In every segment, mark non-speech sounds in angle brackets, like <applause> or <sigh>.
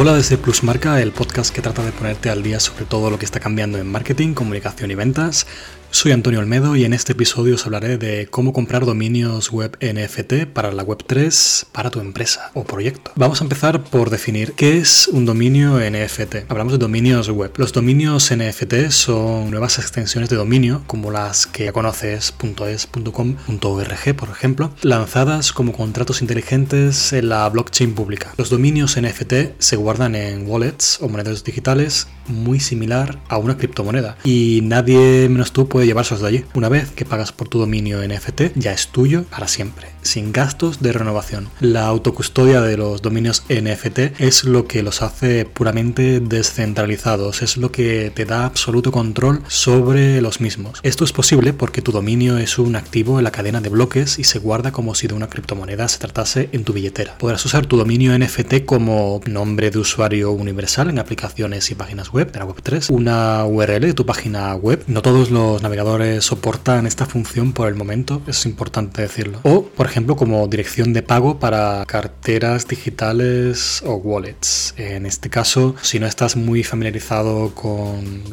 Hola desde Plusmarca, el podcast que trata de ponerte al día sobre todo lo que está cambiando en marketing, comunicación y ventas. Soy Antonio Olmedo y en este episodio os hablaré de cómo comprar dominios web NFT para la web 3 para tu empresa o proyecto. Vamos a empezar por definir qué es un dominio NFT. Hablamos de dominios web. Los dominios NFT son nuevas extensiones de dominio como las que ya conoces .es, .com, .org por ejemplo, lanzadas como contratos inteligentes en la blockchain pública. Los dominios NFT se guardan en wallets o monedas digitales muy similar a una criptomoneda y nadie menos tú puede llevárselos de allí. Una vez que pagas por tu dominio NFT, ya es tuyo para siempre, sin gastos de renovación. La autocustodia de los dominios NFT es lo que los hace puramente descentralizados, es lo que te da absoluto control sobre los mismos. Esto es posible porque tu dominio es un activo en la cadena de bloques y se guarda como si de una criptomoneda se tratase en tu billetera. Podrás usar tu dominio NFT como nombre de usuario universal en aplicaciones y páginas web de la Web3, una URL de tu página web. No todos los navegadores soportan esta función por el momento, es importante decirlo. O, por ejemplo, como dirección de pago para carteras digitales o wallets. En este caso, si no estás muy familiarizado con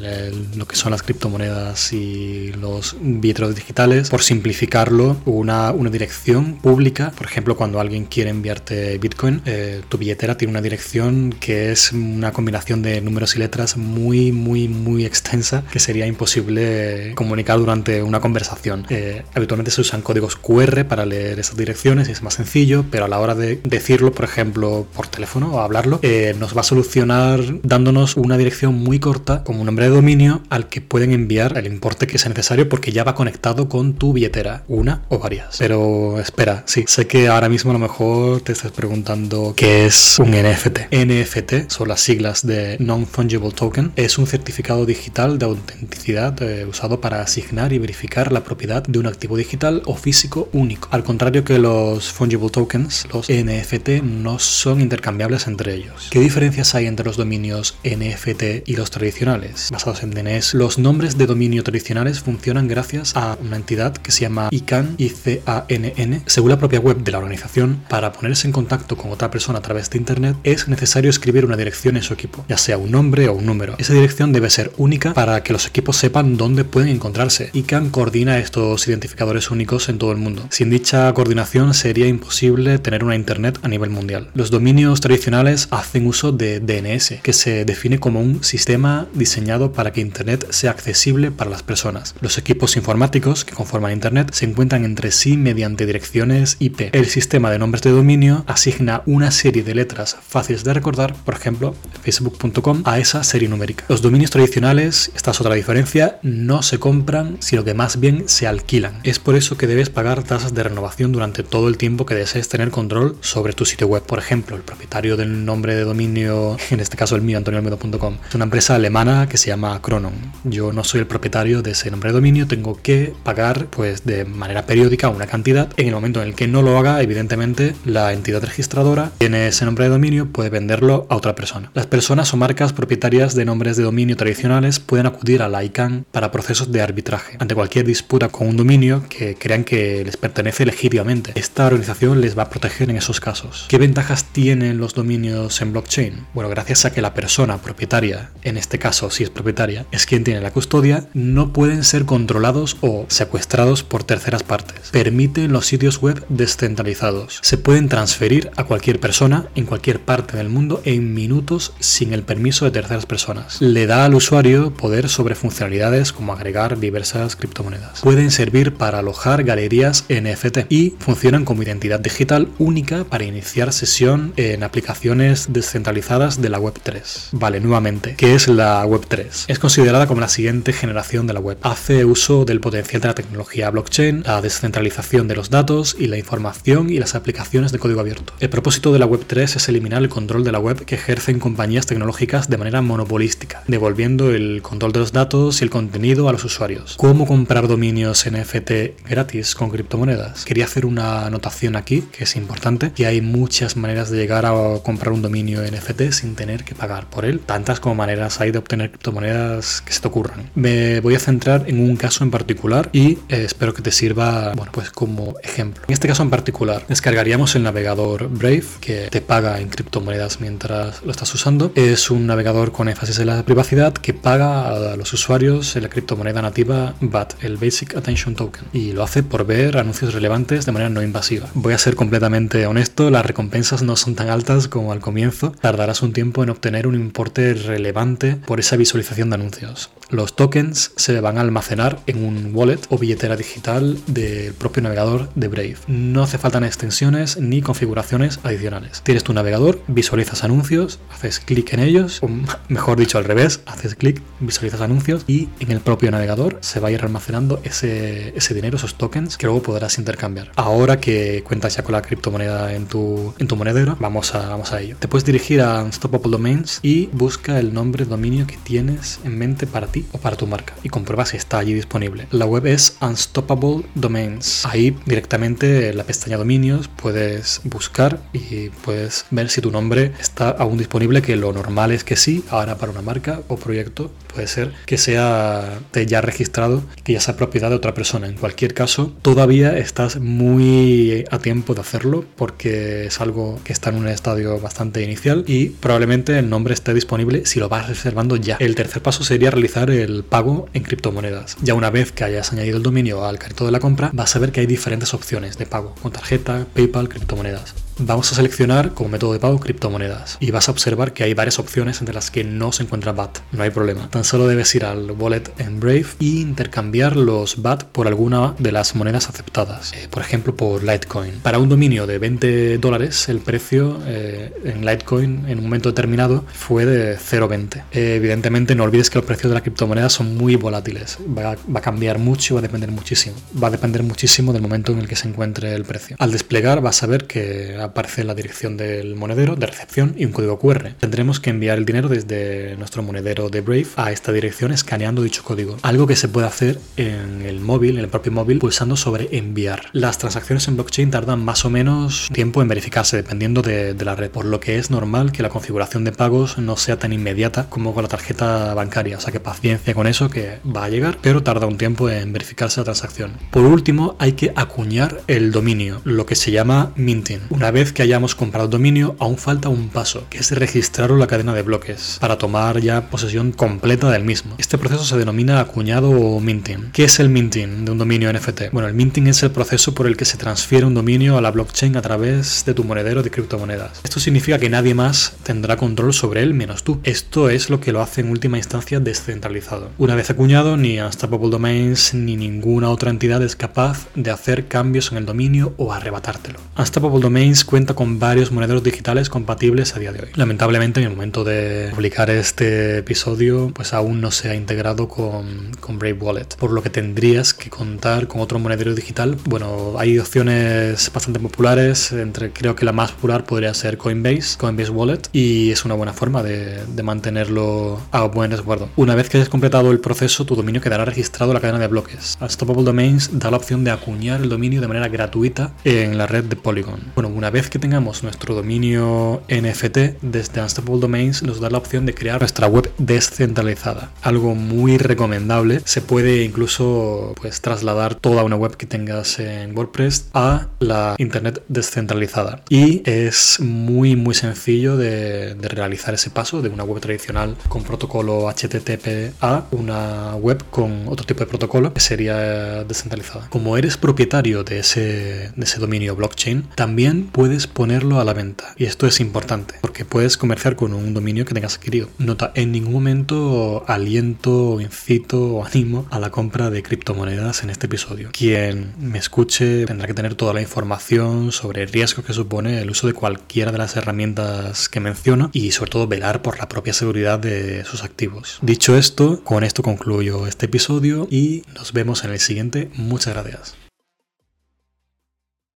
lo que son las criptomonedas y los billeteros digitales, por simplificarlo, una, una dirección pública, por ejemplo, cuando alguien quiere enviarte Bitcoin, eh, tu billetera tiene una dirección que es una combinación de números y letras muy, muy, muy extensa que sería imposible comunicar durante una conversación. Eh, habitualmente se usan códigos QR para leer esas direcciones y es más sencillo, pero a la hora de decirlo, por ejemplo, por teléfono o hablarlo, eh, nos va a solucionar dándonos una dirección muy corta como un nombre de dominio al que pueden enviar el importe que sea necesario porque ya va conectado con tu billetera, una o varias. Pero espera, sí, sé que ahora mismo a lo mejor te estás preguntando qué es un NFT. NFT son las siglas de Non-Fungible Token, es un certificado digital de autenticidad eh, usado para asignar y verificar la propiedad de un activo digital o físico único. Al contrario que los fungible tokens, los NFT no son intercambiables entre ellos. ¿Qué diferencias hay entre los dominios NFT y los tradicionales? Basados en DNS, los nombres de dominio tradicionales funcionan gracias a una entidad que se llama ICANN, ICANN. Según la propia web de la organización, para ponerse en contacto con otra persona a través de Internet es necesario escribir una dirección en su equipo, ya sea un nombre o un número. Esa dirección debe ser única para que los equipos sepan dónde pueden encontrarse. ICANN coordina estos identificadores únicos en todo el mundo. Sin dicha coordinación sería imposible tener una Internet a nivel mundial. Los dominios tradicionales hacen uso de DNS, que se define como un sistema diseñado para que Internet sea accesible para las personas. Los equipos informáticos que conforman Internet se encuentran entre sí mediante direcciones IP. El sistema de nombres de dominio asigna una serie de letras fáciles de recordar, por ejemplo, facebook.com, a esa serie numérica. Los dominios tradicionales, esta es otra diferencia, no se compran, sino que más bien se alquilan. Es por eso que debes pagar tasas de renovación durante todo el tiempo que desees tener control sobre tu sitio web. Por ejemplo, el propietario del nombre de dominio, <laughs> en este caso el mío, antonioalmedo.com, es una empresa alemana que se llama Cronon. Yo no soy el propietario de ese nombre de dominio, tengo que pagar pues de manera periódica una cantidad. En el momento en el que no lo haga, evidentemente la entidad registradora tiene ese nombre de dominio, puede venderlo a otra persona. Las personas o marcas propietarias de nombres de dominio tradicionales pueden acudir a la ICANN para procesos de arbitraje ante cualquier disputa con un dominio que crean que les pertenece legítimamente. Esta organización les va a proteger en esos casos. ¿Qué ventajas tienen los dominios en blockchain? Bueno, gracias a que la persona propietaria, en este caso si es propietaria, es quien tiene la custodia, no pueden ser controlados o secuestrados por terceras partes. Permiten los sitios web descentralizados. Se pueden transferir a cualquier persona en cualquier parte del mundo en minutos sin el permiso de terceras personas. Le da al usuario poder sobre funcionalidades como agregar diversas criptomonedas. Pueden servir para alojar galerías NFT y funcionan como identidad digital única para iniciar sesión en aplicaciones descentralizadas de la Web3. Vale, nuevamente, ¿qué es la Web3? Es considerada como la siguiente generación de la web. Hace uso del potencial de la tecnología blockchain, la descentralización de los datos y la información y las aplicaciones de código abierto. El propósito de la Web3 es eliminar el control de la web que ejercen compañías tecnológicas de manera monopolística, devolviendo el control de los datos y el contenido a los usuarios. ¿Cómo comprar dominios NFT gratis con criptomonedas? Quería hacer una anotación aquí que es importante, que hay muchas maneras de llegar a comprar un dominio NFT sin tener que pagar por él, tantas como maneras hay de obtener criptomonedas que se te ocurran. Me voy a centrar en un caso en particular y eh, espero que te sirva, bueno, pues como ejemplo. En este caso en particular, descargaríamos el navegador Brave, que te paga en criptomonedas mientras lo estás usando. Es un navegador con énfasis en la privacidad que paga a los usuarios en la criptomoneda nativa BAT, el Basic Attention Token, y lo hace por ver anuncios relevantes de manera no invasiva. Voy a ser completamente honesto, las recompensas no son tan altas como al comienzo. Tardarás un tiempo en obtener un importe relevante por esa visualización de anuncios. Los tokens se van a almacenar en un wallet o billetera digital del propio navegador de Brave. No hace falta extensiones ni configuraciones adicionales. Tienes tu navegador, visualizas anuncios, haces clic en ellos, o <laughs> mejor dicho al revés, haces clic, visualizas anuncios y en el propio navegador se va a ir almacenando ese, ese dinero, esos tokens que luego podrás intercambiar. Ahora que cuentas ya con la criptomoneda en tu, en tu monedero, vamos a, vamos a ello. Te puedes dirigir a Unstoppable Domains y busca el nombre dominio que tienes en mente para ti o para tu marca y comprueba si está allí disponible. La web es Unstoppable Domains. Ahí directamente en la pestaña dominios puedes buscar y puedes ver si tu nombre está aún disponible, que lo normal es que sí. Ahora para una marca o proyecto puede ser que sea ya registrado, que ya sea propiedad de otra persona. En cualquier caso, todavía estás muy a tiempo de hacerlo porque es algo que está en un estadio bastante inicial y probablemente el nombre esté disponible si lo vas reservando ya. El tercer paso sería realizar el pago en criptomonedas. Ya una vez que hayas añadido el dominio al carrito de la compra, vas a ver que hay diferentes opciones de pago, con tarjeta, PayPal, criptomonedas. Vamos a seleccionar como método de pago criptomonedas y vas a observar que hay varias opciones entre las que no se encuentra BAT. No hay problema. Tan solo debes ir al wallet en Brave e intercambiar los BAT por alguna de las monedas aceptadas. Eh, por ejemplo, por Litecoin. Para un dominio de 20 dólares, el precio eh, en Litecoin en un momento determinado fue de 0,20. Eh, evidentemente, no olvides que los precios de la criptomoneda son muy volátiles. Va a, va a cambiar mucho y va a depender muchísimo. Va a depender muchísimo del momento en el que se encuentre el precio. Al desplegar, vas a ver que aparece la dirección del monedero de recepción y un código QR. Tendremos que enviar el dinero desde nuestro monedero de Brave a esta dirección escaneando dicho código. Algo que se puede hacer en el móvil, en el propio móvil, pulsando sobre enviar. Las transacciones en blockchain tardan más o menos tiempo en verificarse dependiendo de, la red, por lo que es normal que la configuración de pagos no sea tan inmediata como con la tarjeta bancaria. O sea que paciencia con eso que va a llegar, pero tarda un tiempo en verificarse la transacción. Por último, hay que acuñar el dominio, lo que se llama minting. Una vez que hayamos comprado dominio, aún falta un paso, que es registrar la cadena de bloques, para tomar ya posesión completa del mismo. Este proceso se denomina acuñado o minting. ¿Qué es el minting de un dominio NFT? Bueno, el minting es el proceso por el que se transfiere un dominio a la blockchain a través de tu monedero de criptomonedas. Esto significa que nadie más tendrá control sobre él menos tú. Esto es lo que lo hace en última instancia descentralizado. Una vez acuñado, ni Unstoppable Domains ni ninguna otra entidad es capaz de hacer cambios en el dominio o arrebatártelo. Unstoppable Domains cuenta con varios monederos digitales compatibles a día de hoy. Lamentablemente en el momento de publicar este episodio pues aún no se ha integrado con, Brave Wallet, por lo que tendrías que contar con otro monedero digital. Bueno, hay opciones bastante populares, entre creo que la más popular podría ser Coinbase, Coinbase Wallet, y es una buena forma de, de mantenerlo a buen resguardo. Una vez que hayas completado el proceso, tu dominio quedará registrado en la cadena de bloques. Unstoppable Domains da la opción de acuñar el dominio de manera gratuita en la red de Polygon. Bueno, una vez que tengamos nuestro dominio NFT, desde Unstoppable Domains nos da la opción de crear nuestra web descentralizada. Algo muy recomendable. Se puede incluso pues, trasladar toda una web que tengas en WordPress a la internet descentralizada. Y es muy muy sencillo de, realizar ese paso de una web tradicional con protocolo HTTP a una web con otro tipo de protocolo que sería descentralizada. Como eres propietario de ese, de ese dominio blockchain, también puedes ponerlo a la venta. Y esto es importante porque puedes comerciar con un dominio que tengas adquirido. Nota, en ningún momento aliento, incito o animo a la compra de criptomonedas en este episodio. Quien me escuche tendrá que tener toda la información sobre el riesgo que supone el uso de cualquiera de las herramientas que menciono y sobre todo velar por la propia seguridad de sus activos. Dicho esto, con esto concluyo este episodio y nos vemos en el siguiente. Muchas gracias.